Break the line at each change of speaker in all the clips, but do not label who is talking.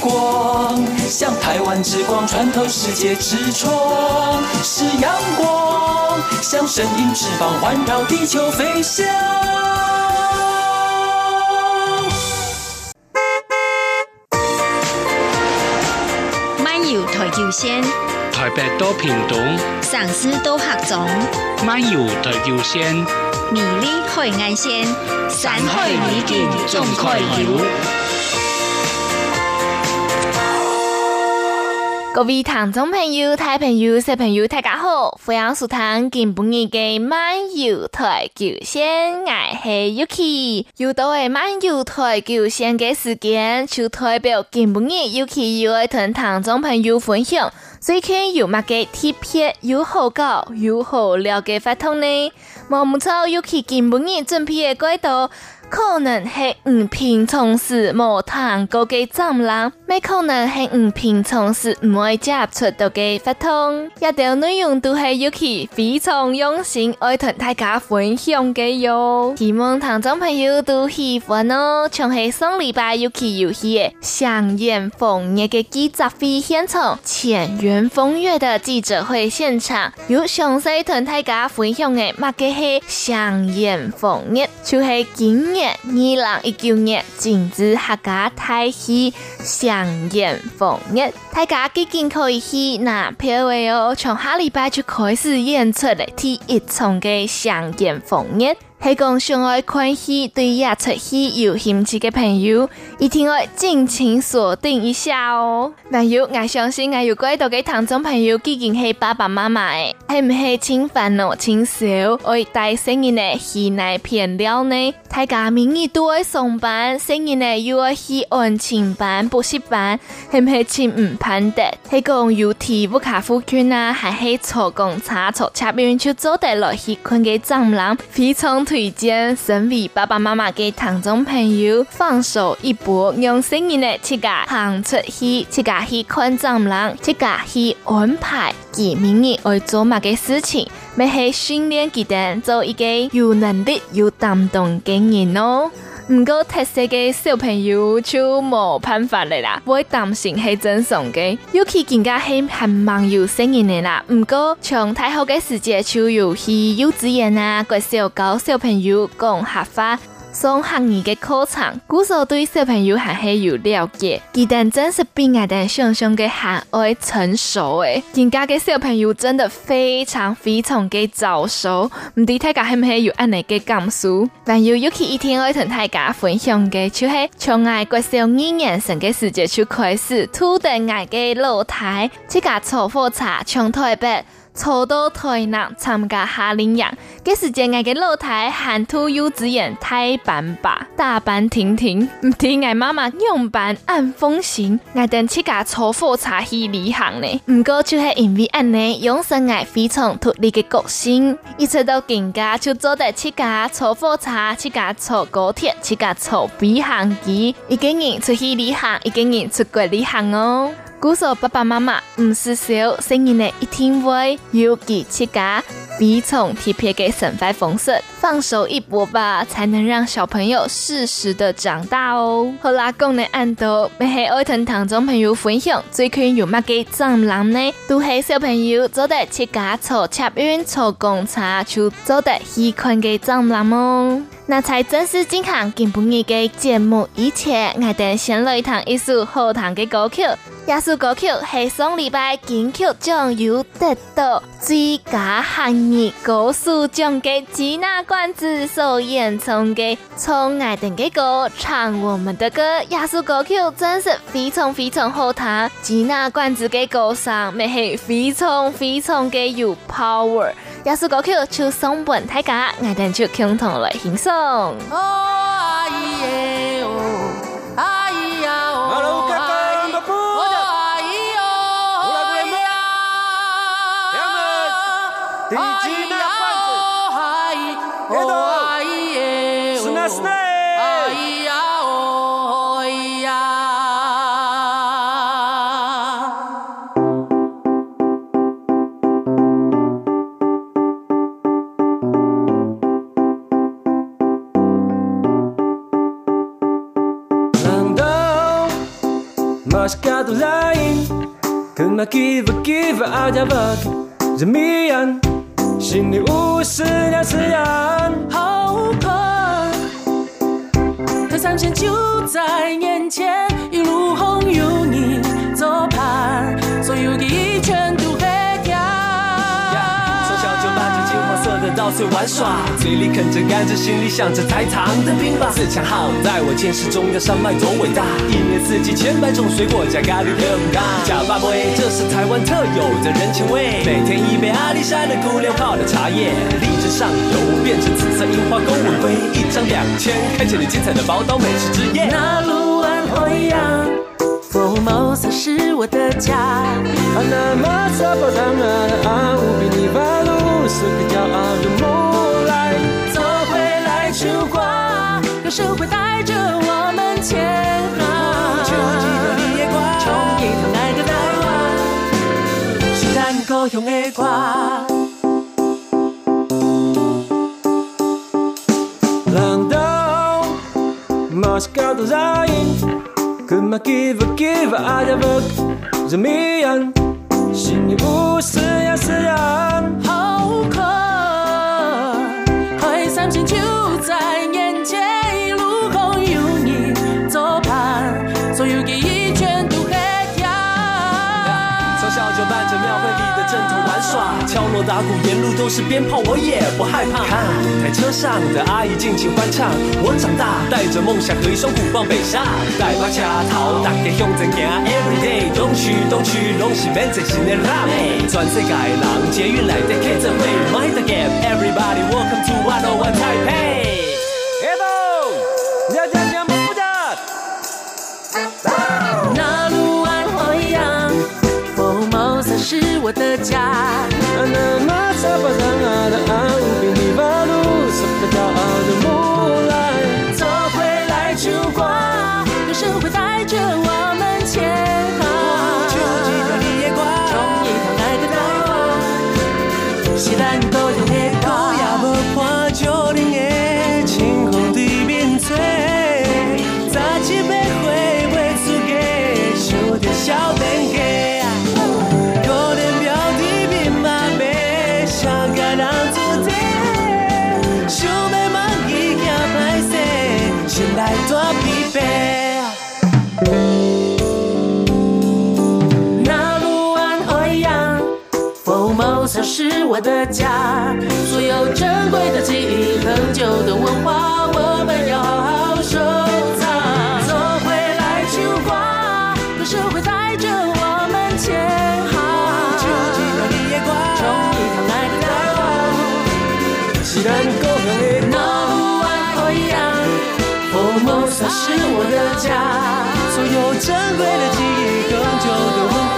光，像台湾之光穿透世界之窗，是阳光，像神鹰翅膀环绕地球飞翔。
漫游台九线，
台北到屏东，
上司到客总，
漫游台九线，
美丽海岸线，山海美景总可游。各位听众朋友、大朋友、小朋友，大家好！欢迎收听今晡日的漫游台九线，我是 Yuki。又到嘅漫游台九线嘅时间，就代表今晡日 Yuki 又要同听众朋友分享最近有乜嘅特别又好搞又好料嘅活动呢？冇错，Yuki 今晡日准备嘅轨道。可能系唔平常时冇谈过嘅展览，咩可能系唔平常时唔会接触到嘅活动，一条内容都系 Yuki 非常用心爱同大家分享嘅哟。希望听众朋友都喜欢哦。从系上礼拜 Yuki 游戏嘅祥源丰月嘅记者会现场，前源丰月的记者会现场，有详细同大家分享嘅乜嘅系祥源丰月，就系今年二零一九年禁止客家大戏祥源丰月，大家几经可以去拿票位哦。从下礼拜就开始演出的第一场嘅祥源丰月。系讲上爱看戏，对演出戏有兴趣嘅朋友，一定要尽情锁定一下哦。那有我相信，我有几多嘅听众朋友，毕竟系爸爸妈妈，系唔系亲烦恼亲小，爱带细人嘅戏来片料呢？大家明日都爱上班，细人呢又爱去安亲班、补习班，系唔系请唔盼得？系讲有体不卡夫圈啊，还系坐公车坐车边就坐得来去看嘅展览，非常。推荐身为爸爸妈妈嘅听众朋友放手一搏，用声音的七家行出去，七家去看展览，七家去安排几明年要做乜嘅事情，要去训练自己做一个有能力、有担当的人哦。唔过特色嘅小朋友就冇办法嚟啦，会担心系真送嘅，尤其更加系很忙有声音嘅啦。唔过从太后嘅时节就有去幼稚园啊，个小教小朋友讲下法。上学儿嘅课程，古时对小朋友还系有了解，佢哋真是比我哋想象嘅还爱成熟诶。人家嘅小朋友真的非常非常嘅早熟，唔知大家系唔系有安尼嘅感受？但有尤其一天爱同大家分享嘅，就系从爱国小二年生嘅时节就开始，土地爱嘅露台，自家坐火车从台北。初到台南参加夏令营，这时间我嘅老太喊土幼稚园太班吧，大班婷婷，唔听我妈妈用班按风行，我等七家坐火车去旅行呢。唔过就系因为安尼，养成我非常独立嘅个性，一直到更加就做得七家坐火车，七家坐高铁，七家坐飞行机，一个人出去旅行，一个人出国旅行哦。古时候爸爸妈妈唔是少，生意呢一定会有几七家非常特别嘅生活方式，放手一搏吧，才能让小朋友适时的长大哦。好啦，讲呢按到，咪系爱听听众朋友分享最近有乜嘅展览呢？都系小朋友做得七家坐捷运、坐公车就做得喜欢嘅展览哦。那才正式进行今本日嘅节目以前，我哋先来弹一首好听嘅歌曲。这首歌曲系上礼拜金曲奖有得到最佳汉语歌曲奖嘅吉娜冠子所演唱嘅《从爱的嘅歌唱我们的歌》。这首歌曲真是非常非常好听，吉娜冠子嘅歌声咪系非常非常嘅有 power。这首歌曲就送本大家，我哋就共同来欣赏。哦耶哦
Moscato Regina Pante. Edo. Sunasne. Masyadong lain Kung makiba-kiba ajabag Zamian 心里无思量思量
好渴河三千就在眼前。
到处玩耍，嘴里啃着甘蔗，心里想着台糖的冰棒。自强号在我见识中的山脉多伟大，一年四季千百种水果加咖喱更大。假巴威，这是台湾特有的人情味。每天一杯阿里山的姑娘泡的茶叶，荔枝上游变成紫色樱花勾吻鲑，一张两千，开启了精彩的宝岛美食之夜。
那路安花样，Formosa 是我的家。
那么沙巴当啊啊，无比尼巴鲁。是个骄傲的木来，
走回来出发，歌声会带着我们前航。从一趟爱的台湾，是咱故乡的歌。
浪到莫斯科的声音，可马基夫基夫阿加布，人迷样，心里情就在眼前，
一路可有你作伴，所有记忆全都黑。
敲锣打鼓，沿路都是鞭炮，我也不害怕。看舞台车上的阿姨尽情欢唱。我长大，带着梦想和一双鼓棒北上。带把卡头，大家向前行。Every day，东区东区，拢是免责性的辣妹。全世界人，捷运来得开着会，Mind the gap，Everybody welcome to 101 Taipei。Hello，大家想不想？
那路安花样，Formosa 是我的家。我的家，所有珍贵的记忆，恒久的文化，我们要好好收藏。走回来出发，歌声会带着我们前航。从一趟来的台湾，是咱故乡的那路安花样，Formosa 是我的家，所有珍贵的记忆，恒久的文化。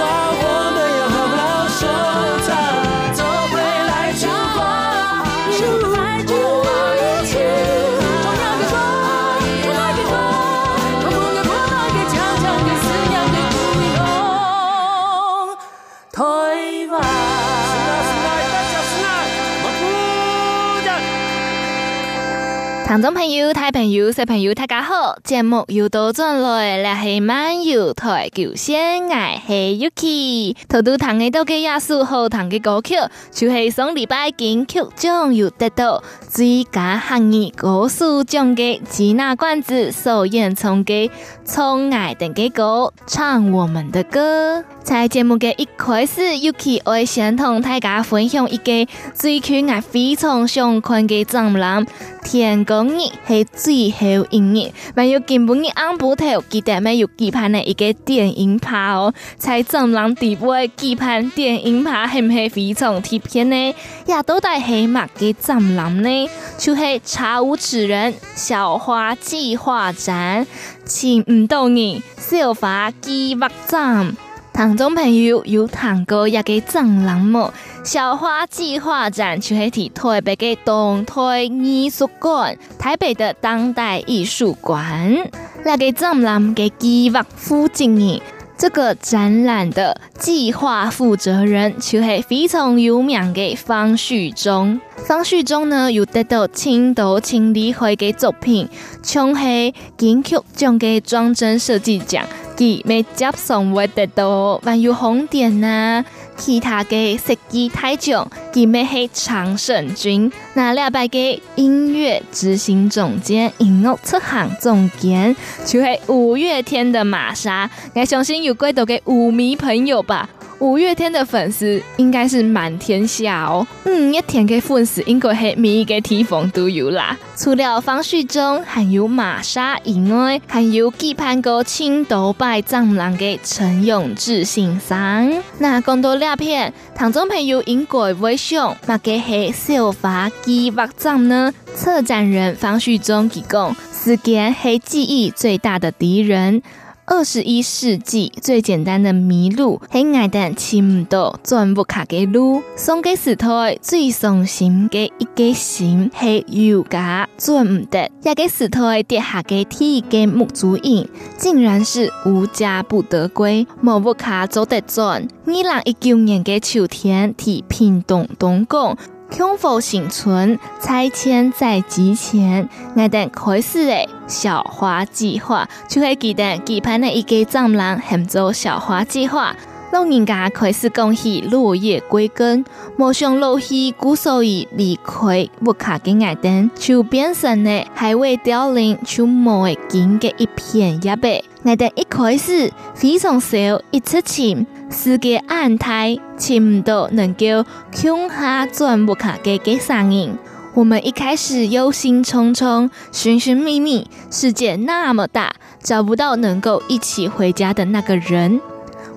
听众朋友、大朋友、小朋友，大家好！节目又到转来，来系漫游台九线，我系 Yuki。头都弹嘅到嘅亚数好弹嘅歌曲，就系上礼拜金曲奖又得到最佳客语歌手奖嘅吉娜罐子首演唱嘅《从爱的嘅歌唱我们的歌》。在节目嘅一开始，Yuki 会先同大家分享一个最近我非常想看嘅展览，天公日系最后一日，还有今晡日暗晡头记得没有举办的一个电影趴哦，在展览底部举办电影趴系唔系非常贴片呢？也都带黑马嘅展览呢，就系查无此人小花计划展，请唔到你小花计划展。听众朋友有听过一个展览么？小花计划展就系喺台北的东台艺术馆、台北的当代艺术馆。那个展览嘅计划负责人，这个展览的计划负责人就是非常有名嘅方旭中。方旭中呢，有得到青岛青理会嘅作品，像系金曲奖嘅装帧设计奖。佢没接送我得到万有红点呐、啊，其他的设计太强，佢没系常胜军。那两百个音乐执行总监、音乐出行总监，就是五月天的玛莎。我相信有几多的舞迷朋友吧。五月天的粉丝应该是满天下哦。嗯，一天的粉丝应该系每一个地方都有啦。除了方旭中还有玛莎以外，还有期盼过青岛拜丈母娘的陈永志先生。那讲到两片，听众朋友应该会想，那个系小华计划长呢？策展人方旭中提供，时间系记忆最大的敌人。二十一世纪最简单的迷路，系爱等寻唔到转不卡给路。送给时代最伤心嘅一个心，系有家转唔得。一个时代跌下嘅第一个木主影，竟然是无家不得归，无不卡走得转。二零一九年嘅秋天，替平东东港。康复新村拆迁在即前，我等开始诶小花计划，就会记得期盼的一个丈母娘喊做小花计划，老人家开始讲起落叶归根，莫想落叶姑所以离开木卡的我等，就变成了还未凋零就无会见的一片叶白。我等一开始非常少，一出钱。世界安泰，寻唔到能够向下转不卡嘅嘅声音。我们一开始忧心忡忡，寻寻觅觅，世界那么大，找不到能够一起回家的那个人。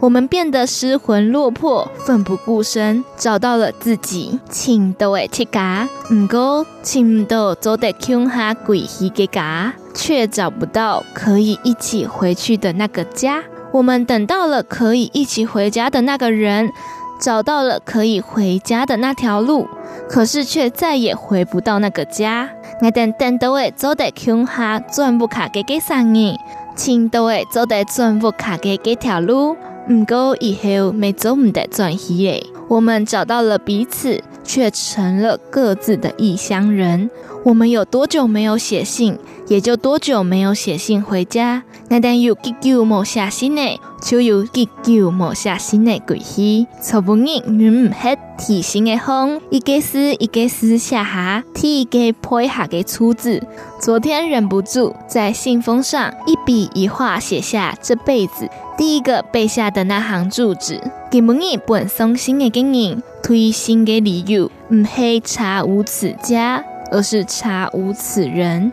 我们变得失魂落魄，奋不顾身，找到了自己，寻到诶铁家，唔过寻唔到走得向下归去嘅家，却找不到可以一起回去的那个家。我们等到了可以一起回家的那个人，找到了可以回家的那条路，可是却再也回不到那个家。我等等到诶走得穷下转不卡嘅嘅声音，请都会走得转不卡嘅嘅条路，唔过以后没走唔得转去诶。我们找到了彼此，却成了各自的异乡人。我们有多久没有写信，也就多久没有写信回家。那但有几久没写信呢，就有几久没写信的归去。从不日远唔黑提醒的风，一个字一个字写下，提一个配下的错字。昨天忍不住在信封上一笔一画写下这辈子第一个背下的那行住址。给每日本送信的人推信的理由，唔系查无此家。而是查无此人，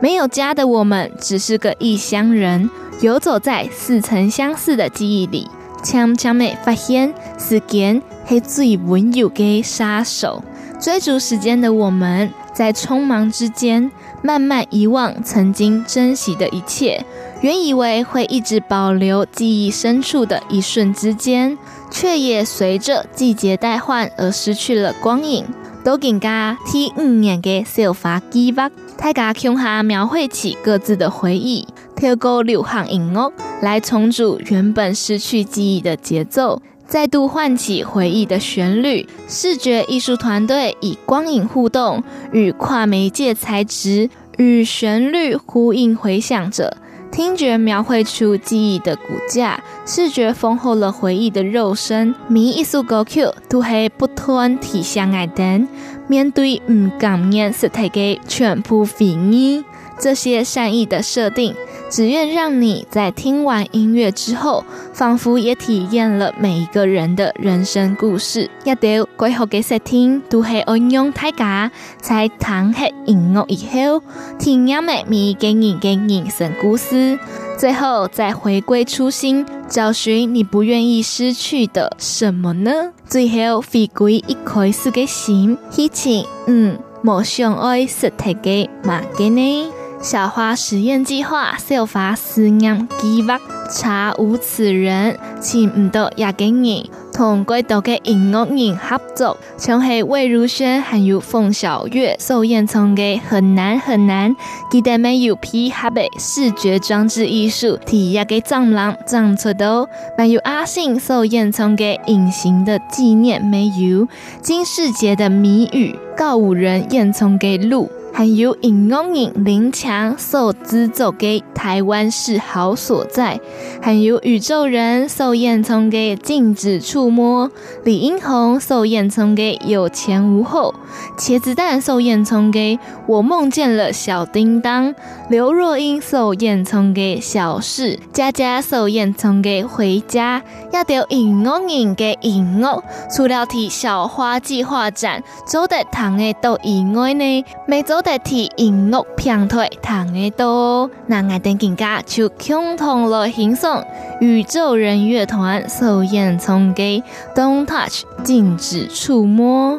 没有家的我们只是个异乡人，游走在似曾相似的记忆里，悄悄地发现时间是最温柔的杀手。追逐时间的我们，在匆忙之间慢慢遗忘曾经珍惜的一切，原以为会一直保留记忆深处的一瞬之间，却也随着季节代换而失去了光影。都更加第五年的小花计划，大家共下描绘起各自的回忆，透过流行音乐来重组原本失去记忆的节奏，再度唤起回忆的旋律。视觉艺术团队以光影互动与跨媒介材质与旋律呼应回响着。听觉描绘出记忆的骨架，视觉丰厚了回忆的肉身。每一首歌曲都系不断提醒爱等，面对唔敢面实体嘅全部回忆。这些善意的设定，只愿让你在听完音乐之后，仿佛也体验了每一个人的人生故事。一条归后嘅设定，都系运用大家在听黑音乐以后，体验每一个人嘅人生故事，最后再回归初心，找寻你不愿意失去的什么呢？最后回归一开始嘅心，一起嗯，莫想爱实体嘅马嘅呢？小花实验计划，小花实验计划，查无此人，请唔到亚根人，同归岛嘅音乐人合作，像系魏如萱还有凤小岳所演唱嘅很难很难，记得没有配合嘅视觉装置艺术，体验嘅丈母娘长出到，还有阿信所演唱嘅隐形的纪念没有，金世杰的谜语，告五人演唱嘅路。还有音乐人林强所制作的台湾是好所在，还有宇宙人所演唱的禁止触摸，李英宏所演唱的有前无后，茄子蛋所演唱的我梦见了小叮当，刘若英所演唱的小事，佳佳所演唱的回家，也有音乐人的音乐，除了提小花计划展做的糖的都以外呢，每周。代替音乐平台弹的多，那爱等更加就共同来欣赏宇宙人乐团首演从给《Don't Touch》禁止触摸。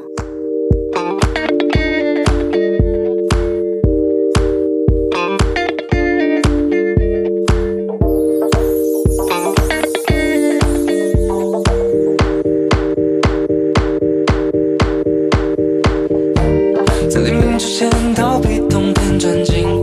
在黎明之前逃避冬天，转进。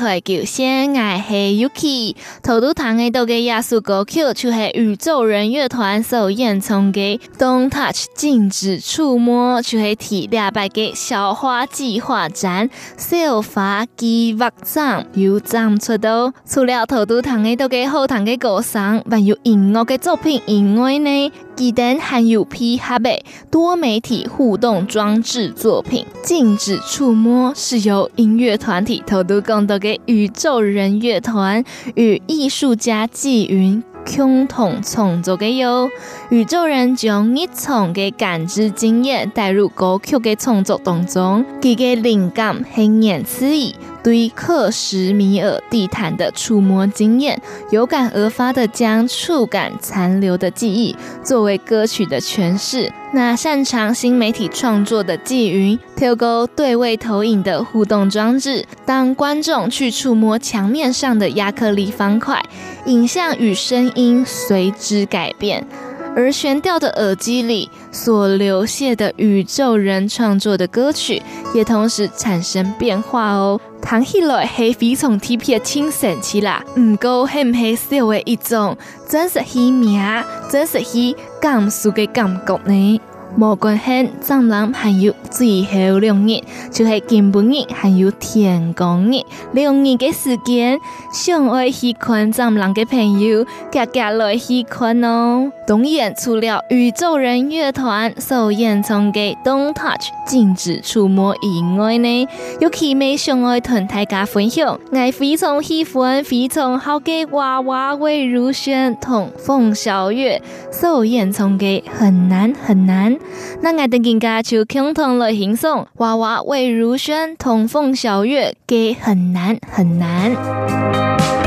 台九线，我系 Yuki。头都弹嘅都嘅亚苏歌曲，就系宇宙人乐团首演唱嘅《Don't Touch》禁止触摸，就系体两百个小花计划展，小花计划展又展出到。除了头都弹嘅到嘅好弹嘅歌声，还有音乐嘅作品以外呢，记得还有配合嘅多媒体互动装置作品，禁止触摸。是由音乐团体头都共同宇宙人乐团与艺术家纪云共同创作的哟。宇宙人将一重的感知经验带入歌曲的创作当中，其个灵感很言辞意。对克什米尔地毯的触摸经验，有感而发的将触感残留的记忆作为歌曲的诠释。那擅长新媒体创作的纪云，透过对位投影的互动装置，当观众去触摸墙面上的亚克力方块，影像与声音随之改变。而悬吊的耳机里所流泻的宇宙人创作的歌曲，也同时产生变化哦。弹起来系非常特别轻神奇啦，唔过系唔系小的一种真实系命，真实系感受嘅感觉呢？无关系，藏人还有最后两日，就系金本日还有天公日两日嘅时间，想爱喜欢藏人嘅朋友，格格来喜欢哦。当然，除了宇宙人乐团首演唱嘅《Don't Touch》禁止触摸以外呢，有其美想爱同大家分享，我非常喜欢非常好嘅娃娃魏如萱同凤小岳首演唱嘅很难很难。那我哋更加就共同来欣赏娃娃魏如萱同凤小月，给很难很难。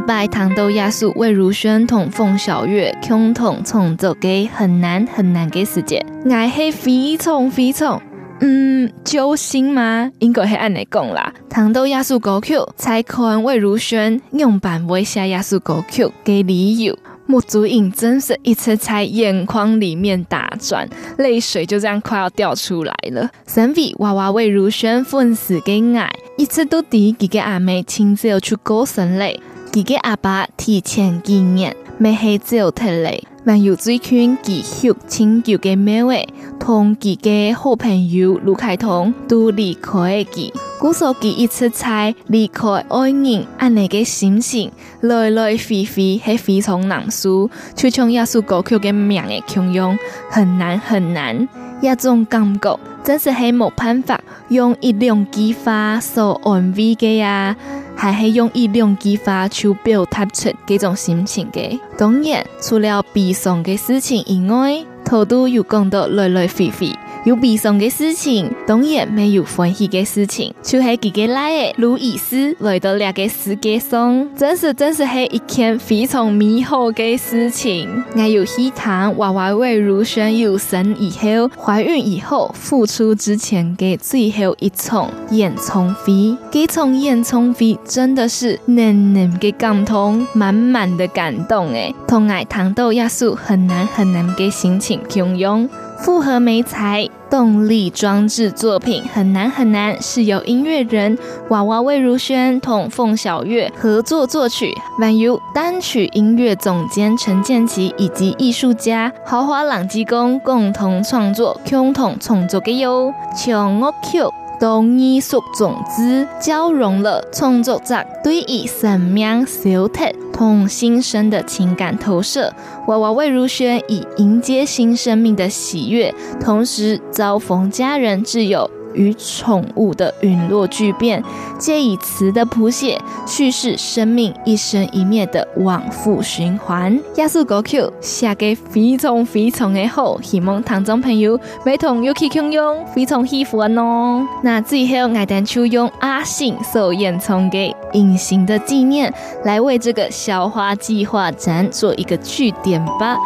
一摆糖豆亚素魏如萱同凤小月共同创作给很难很难给世界，爱系非常非常，嗯，揪心吗？应该系按你讲啦。糖豆亚素歌曲，才看魏如萱用版为写亚素歌曲给理由。木祖影真是一次在眼眶里面打转，泪水就这样快要掉出来了。身为娃娃魏如萱粉丝给爱，一直都第几个阿妹亲自要去过生日，几个阿爸提前纪念，没系只有特例。还有最近继续亲旧嘅妹妹，同几个好朋友卢凯彤都离开嘅，故所记一次才离开爱人，按你嘅心情来来回回系非常难受，就像一首歌曲嘅名嘅形容，很难很难，一种感觉真是系冇办法用一两句话所安慰嘅呀。还是用一两句话去表达出这种心情的。当然，除了悲伤的事情以外，头都有讲到来来回回。有悲伤的事情，当然没有欢喜的事情。就是几个来的路易斯来到两个世界上，真是真是系一件非常美好的事情。还有喜糖娃娃为如萱有生以后、怀孕以后、复出之前的最后一场演唱会，这场演唱会真的是浓浓的感动，满满的感动诶，同爱糖豆艺术很难很难的心情共用。复合媒材动力装置作品很难很难，是由音乐人娃娃魏如萱同凤小岳合作作曲，还有单曲音乐总监陈建奇以及艺术家豪华朗基公共同创作，共同创作的哟，将乐曲当艺术种子，交融了创作者对于生命小特。同新生的情感投射，娃娃魏如萱以迎接新生命的喜悦，同时遭逢家人挚友与宠物的陨落巨变，借以词的谱写叙事生命一生一灭的往复循环。亚苏歌曲写给非常非常的好，希望听众朋友每同有去共用，非常喜欢哦。那最后，爱单就用阿信所演唱给隐形的纪念，来为这个小花计划展做一个句点吧。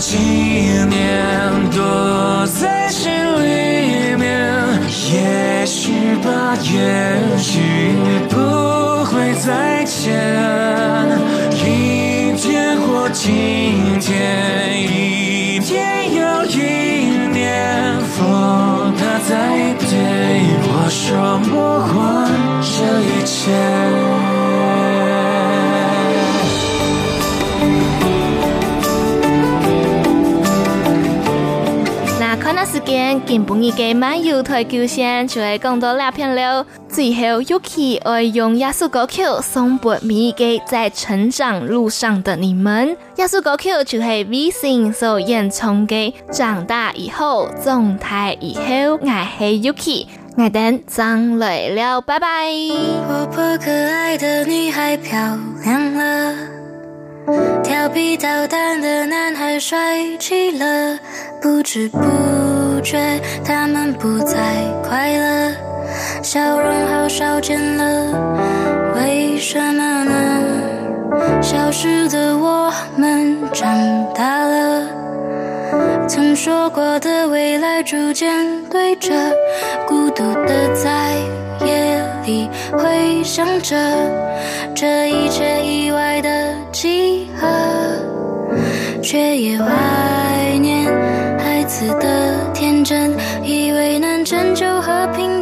纪念躲在心里面，也许吧，也许不会再见。一天或今天，一天又一年，风它在对我说魔幻这一切。
那时间，根本一个漫游台球线就会讲到两片了。最后，Yuki 爱用亚苏歌曲送给每一个在成长路上的你们。亚苏歌曲就系 V 星所演唱的。长大以后，总台以后，爱系 Yuki，爱等张来了，拜拜。
活泼可爱的女孩漂亮了，调皮捣蛋的男孩帅气了，不知不。觉他们不再快乐，笑容好少见了，为什么呢？消失的我们。长大了，曾说过的未来逐渐对着，孤独的在夜里回想着这一切意外的集合，却也怀念孩子的以为能拯救和平